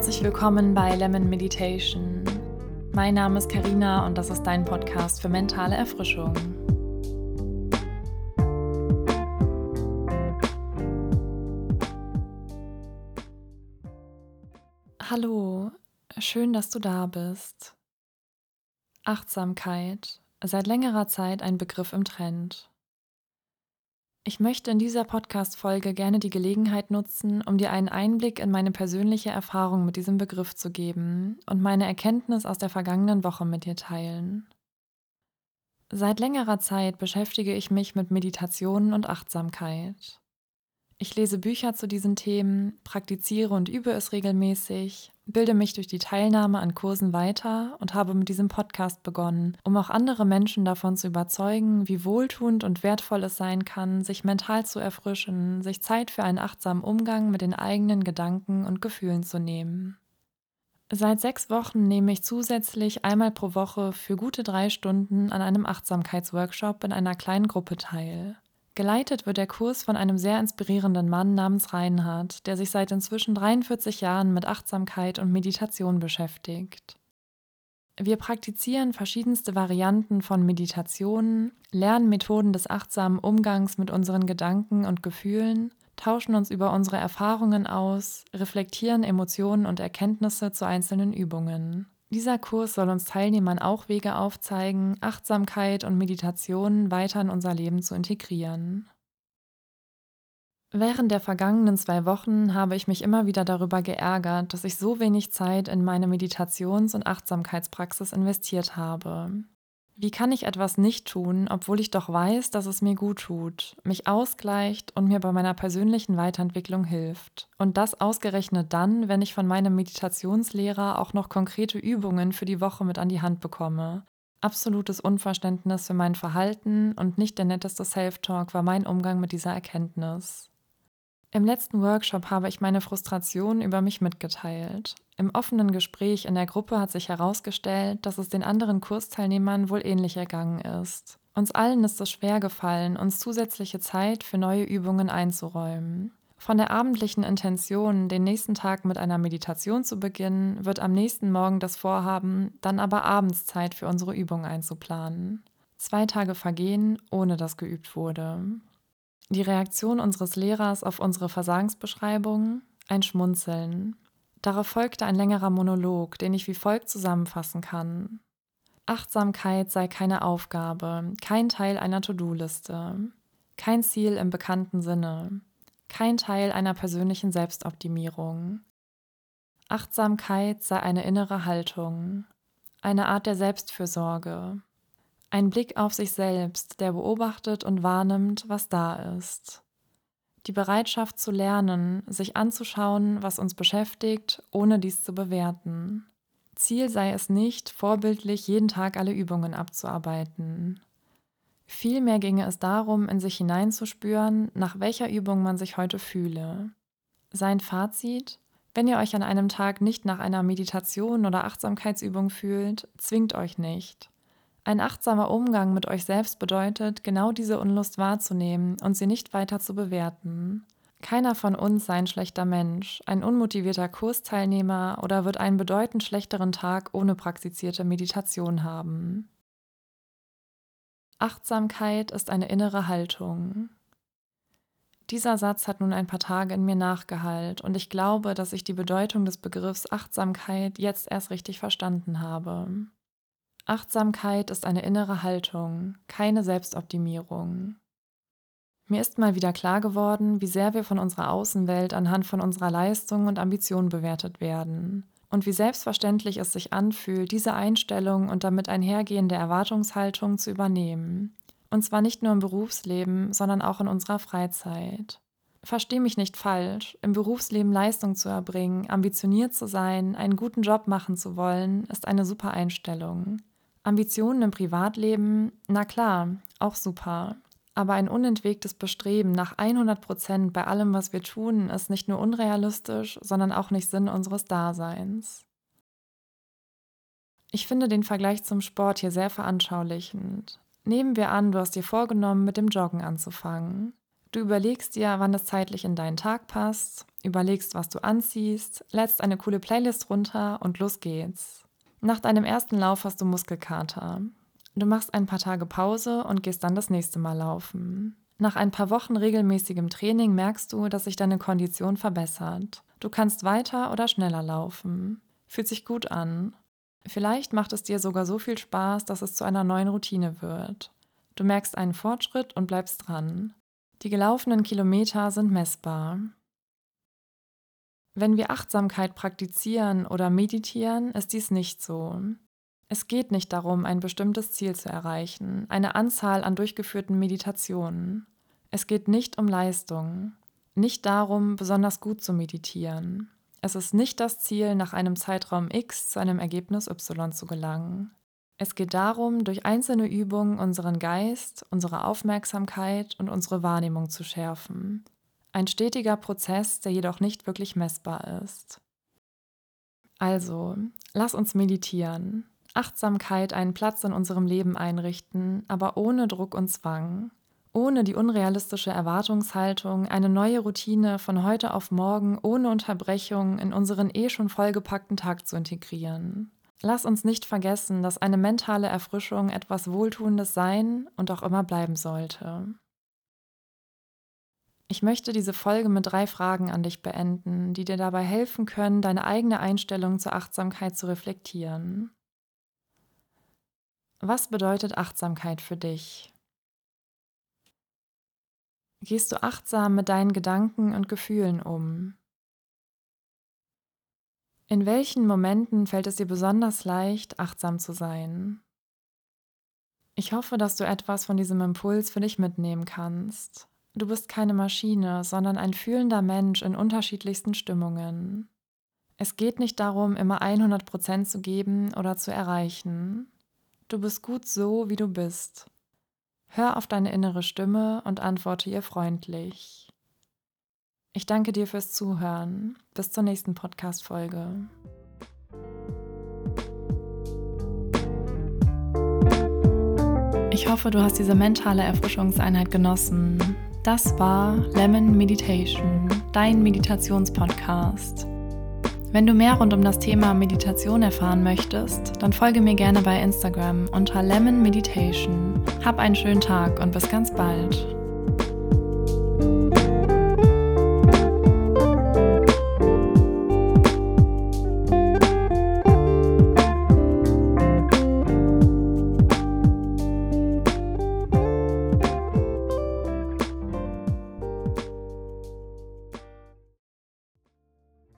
Herzlich willkommen bei Lemon Meditation. Mein Name ist Karina und das ist dein Podcast für mentale Erfrischung. Hallo, schön, dass du da bist. Achtsamkeit, seit längerer Zeit ein Begriff im Trend. Ich möchte in dieser Podcast-Folge gerne die Gelegenheit nutzen, um dir einen Einblick in meine persönliche Erfahrung mit diesem Begriff zu geben und meine Erkenntnis aus der vergangenen Woche mit dir teilen. Seit längerer Zeit beschäftige ich mich mit Meditationen und Achtsamkeit. Ich lese Bücher zu diesen Themen, praktiziere und übe es regelmäßig, bilde mich durch die Teilnahme an Kursen weiter und habe mit diesem Podcast begonnen, um auch andere Menschen davon zu überzeugen, wie wohltuend und wertvoll es sein kann, sich mental zu erfrischen, sich Zeit für einen achtsamen Umgang mit den eigenen Gedanken und Gefühlen zu nehmen. Seit sechs Wochen nehme ich zusätzlich einmal pro Woche für gute drei Stunden an einem Achtsamkeitsworkshop in einer kleinen Gruppe teil. Geleitet wird der Kurs von einem sehr inspirierenden Mann namens Reinhard, der sich seit inzwischen 43 Jahren mit Achtsamkeit und Meditation beschäftigt. Wir praktizieren verschiedenste Varianten von Meditationen, lernen Methoden des achtsamen Umgangs mit unseren Gedanken und Gefühlen, tauschen uns über unsere Erfahrungen aus, reflektieren Emotionen und Erkenntnisse zu einzelnen Übungen. Dieser Kurs soll uns Teilnehmern auch Wege aufzeigen, Achtsamkeit und Meditation weiter in unser Leben zu integrieren. Während der vergangenen zwei Wochen habe ich mich immer wieder darüber geärgert, dass ich so wenig Zeit in meine Meditations- und Achtsamkeitspraxis investiert habe. Wie kann ich etwas nicht tun, obwohl ich doch weiß, dass es mir gut tut, mich ausgleicht und mir bei meiner persönlichen Weiterentwicklung hilft? Und das ausgerechnet dann, wenn ich von meinem Meditationslehrer auch noch konkrete Übungen für die Woche mit an die Hand bekomme. Absolutes Unverständnis für mein Verhalten und nicht der netteste Self-Talk war mein Umgang mit dieser Erkenntnis. Im letzten Workshop habe ich meine Frustration über mich mitgeteilt. Im offenen Gespräch in der Gruppe hat sich herausgestellt, dass es den anderen Kursteilnehmern wohl ähnlich ergangen ist. Uns allen ist es schwer gefallen, uns zusätzliche Zeit für neue Übungen einzuräumen. Von der abendlichen Intention, den nächsten Tag mit einer Meditation zu beginnen, wird am nächsten Morgen das Vorhaben, dann aber abends Zeit für unsere Übung einzuplanen. Zwei Tage vergehen, ohne dass geübt wurde. Die Reaktion unseres Lehrers auf unsere Versagensbeschreibung? Ein Schmunzeln. Darauf folgte ein längerer Monolog, den ich wie folgt zusammenfassen kann. Achtsamkeit sei keine Aufgabe, kein Teil einer To-Do-Liste, kein Ziel im bekannten Sinne, kein Teil einer persönlichen Selbstoptimierung. Achtsamkeit sei eine innere Haltung, eine Art der Selbstfürsorge, ein Blick auf sich selbst, der beobachtet und wahrnimmt, was da ist. Die Bereitschaft zu lernen, sich anzuschauen, was uns beschäftigt, ohne dies zu bewerten. Ziel sei es nicht, vorbildlich jeden Tag alle Übungen abzuarbeiten. Vielmehr ginge es darum, in sich hineinzuspüren, nach welcher Übung man sich heute fühle. Sein Fazit? Wenn ihr euch an einem Tag nicht nach einer Meditation oder Achtsamkeitsübung fühlt, zwingt euch nicht. Ein achtsamer Umgang mit euch selbst bedeutet, genau diese Unlust wahrzunehmen und sie nicht weiter zu bewerten. Keiner von uns sei ein schlechter Mensch, ein unmotivierter Kursteilnehmer oder wird einen bedeutend schlechteren Tag ohne praktizierte Meditation haben. Achtsamkeit ist eine innere Haltung. Dieser Satz hat nun ein paar Tage in mir nachgehallt und ich glaube, dass ich die Bedeutung des Begriffs Achtsamkeit jetzt erst richtig verstanden habe. Achtsamkeit ist eine innere Haltung, keine Selbstoptimierung. Mir ist mal wieder klar geworden, wie sehr wir von unserer Außenwelt anhand von unserer Leistung und Ambition bewertet werden und wie selbstverständlich es sich anfühlt, diese Einstellung und damit einhergehende Erwartungshaltung zu übernehmen. Und zwar nicht nur im Berufsleben, sondern auch in unserer Freizeit. Versteh mich nicht falsch, im Berufsleben Leistung zu erbringen, ambitioniert zu sein, einen guten Job machen zu wollen, ist eine super Einstellung. Ambitionen im Privatleben, na klar, auch super. Aber ein unentwegtes Bestreben nach 100 Prozent bei allem, was wir tun, ist nicht nur unrealistisch, sondern auch nicht Sinn unseres Daseins. Ich finde den Vergleich zum Sport hier sehr veranschaulichend. Nehmen wir an, du hast dir vorgenommen, mit dem Joggen anzufangen. Du überlegst dir, wann es zeitlich in deinen Tag passt, überlegst, was du anziehst, lädst eine coole Playlist runter und los geht's. Nach deinem ersten Lauf hast du Muskelkater. Du machst ein paar Tage Pause und gehst dann das nächste Mal laufen. Nach ein paar Wochen regelmäßigem Training merkst du, dass sich deine Kondition verbessert. Du kannst weiter oder schneller laufen. Fühlt sich gut an. Vielleicht macht es dir sogar so viel Spaß, dass es zu einer neuen Routine wird. Du merkst einen Fortschritt und bleibst dran. Die gelaufenen Kilometer sind messbar. Wenn wir Achtsamkeit praktizieren oder meditieren, ist dies nicht so. Es geht nicht darum, ein bestimmtes Ziel zu erreichen, eine Anzahl an durchgeführten Meditationen. Es geht nicht um Leistung, nicht darum, besonders gut zu meditieren. Es ist nicht das Ziel, nach einem Zeitraum X zu einem Ergebnis Y zu gelangen. Es geht darum, durch einzelne Übungen unseren Geist, unsere Aufmerksamkeit und unsere Wahrnehmung zu schärfen. Ein stetiger Prozess, der jedoch nicht wirklich messbar ist. Also, lass uns meditieren, Achtsamkeit einen Platz in unserem Leben einrichten, aber ohne Druck und Zwang, ohne die unrealistische Erwartungshaltung, eine neue Routine von heute auf morgen ohne Unterbrechung in unseren eh schon vollgepackten Tag zu integrieren. Lass uns nicht vergessen, dass eine mentale Erfrischung etwas Wohltuendes sein und auch immer bleiben sollte. Ich möchte diese Folge mit drei Fragen an dich beenden, die dir dabei helfen können, deine eigene Einstellung zur Achtsamkeit zu reflektieren. Was bedeutet Achtsamkeit für dich? Gehst du achtsam mit deinen Gedanken und Gefühlen um? In welchen Momenten fällt es dir besonders leicht, achtsam zu sein? Ich hoffe, dass du etwas von diesem Impuls für dich mitnehmen kannst. Du bist keine Maschine, sondern ein fühlender Mensch in unterschiedlichsten Stimmungen. Es geht nicht darum, immer 100% zu geben oder zu erreichen. Du bist gut so, wie du bist. Hör auf deine innere Stimme und antworte ihr freundlich. Ich danke dir fürs Zuhören. Bis zur nächsten Podcast-Folge. Ich hoffe, du hast diese mentale Erfrischungseinheit genossen. Das war Lemon Meditation, dein Meditationspodcast. Wenn du mehr rund um das Thema Meditation erfahren möchtest, dann folge mir gerne bei Instagram unter Lemon Meditation. Hab einen schönen Tag und bis ganz bald.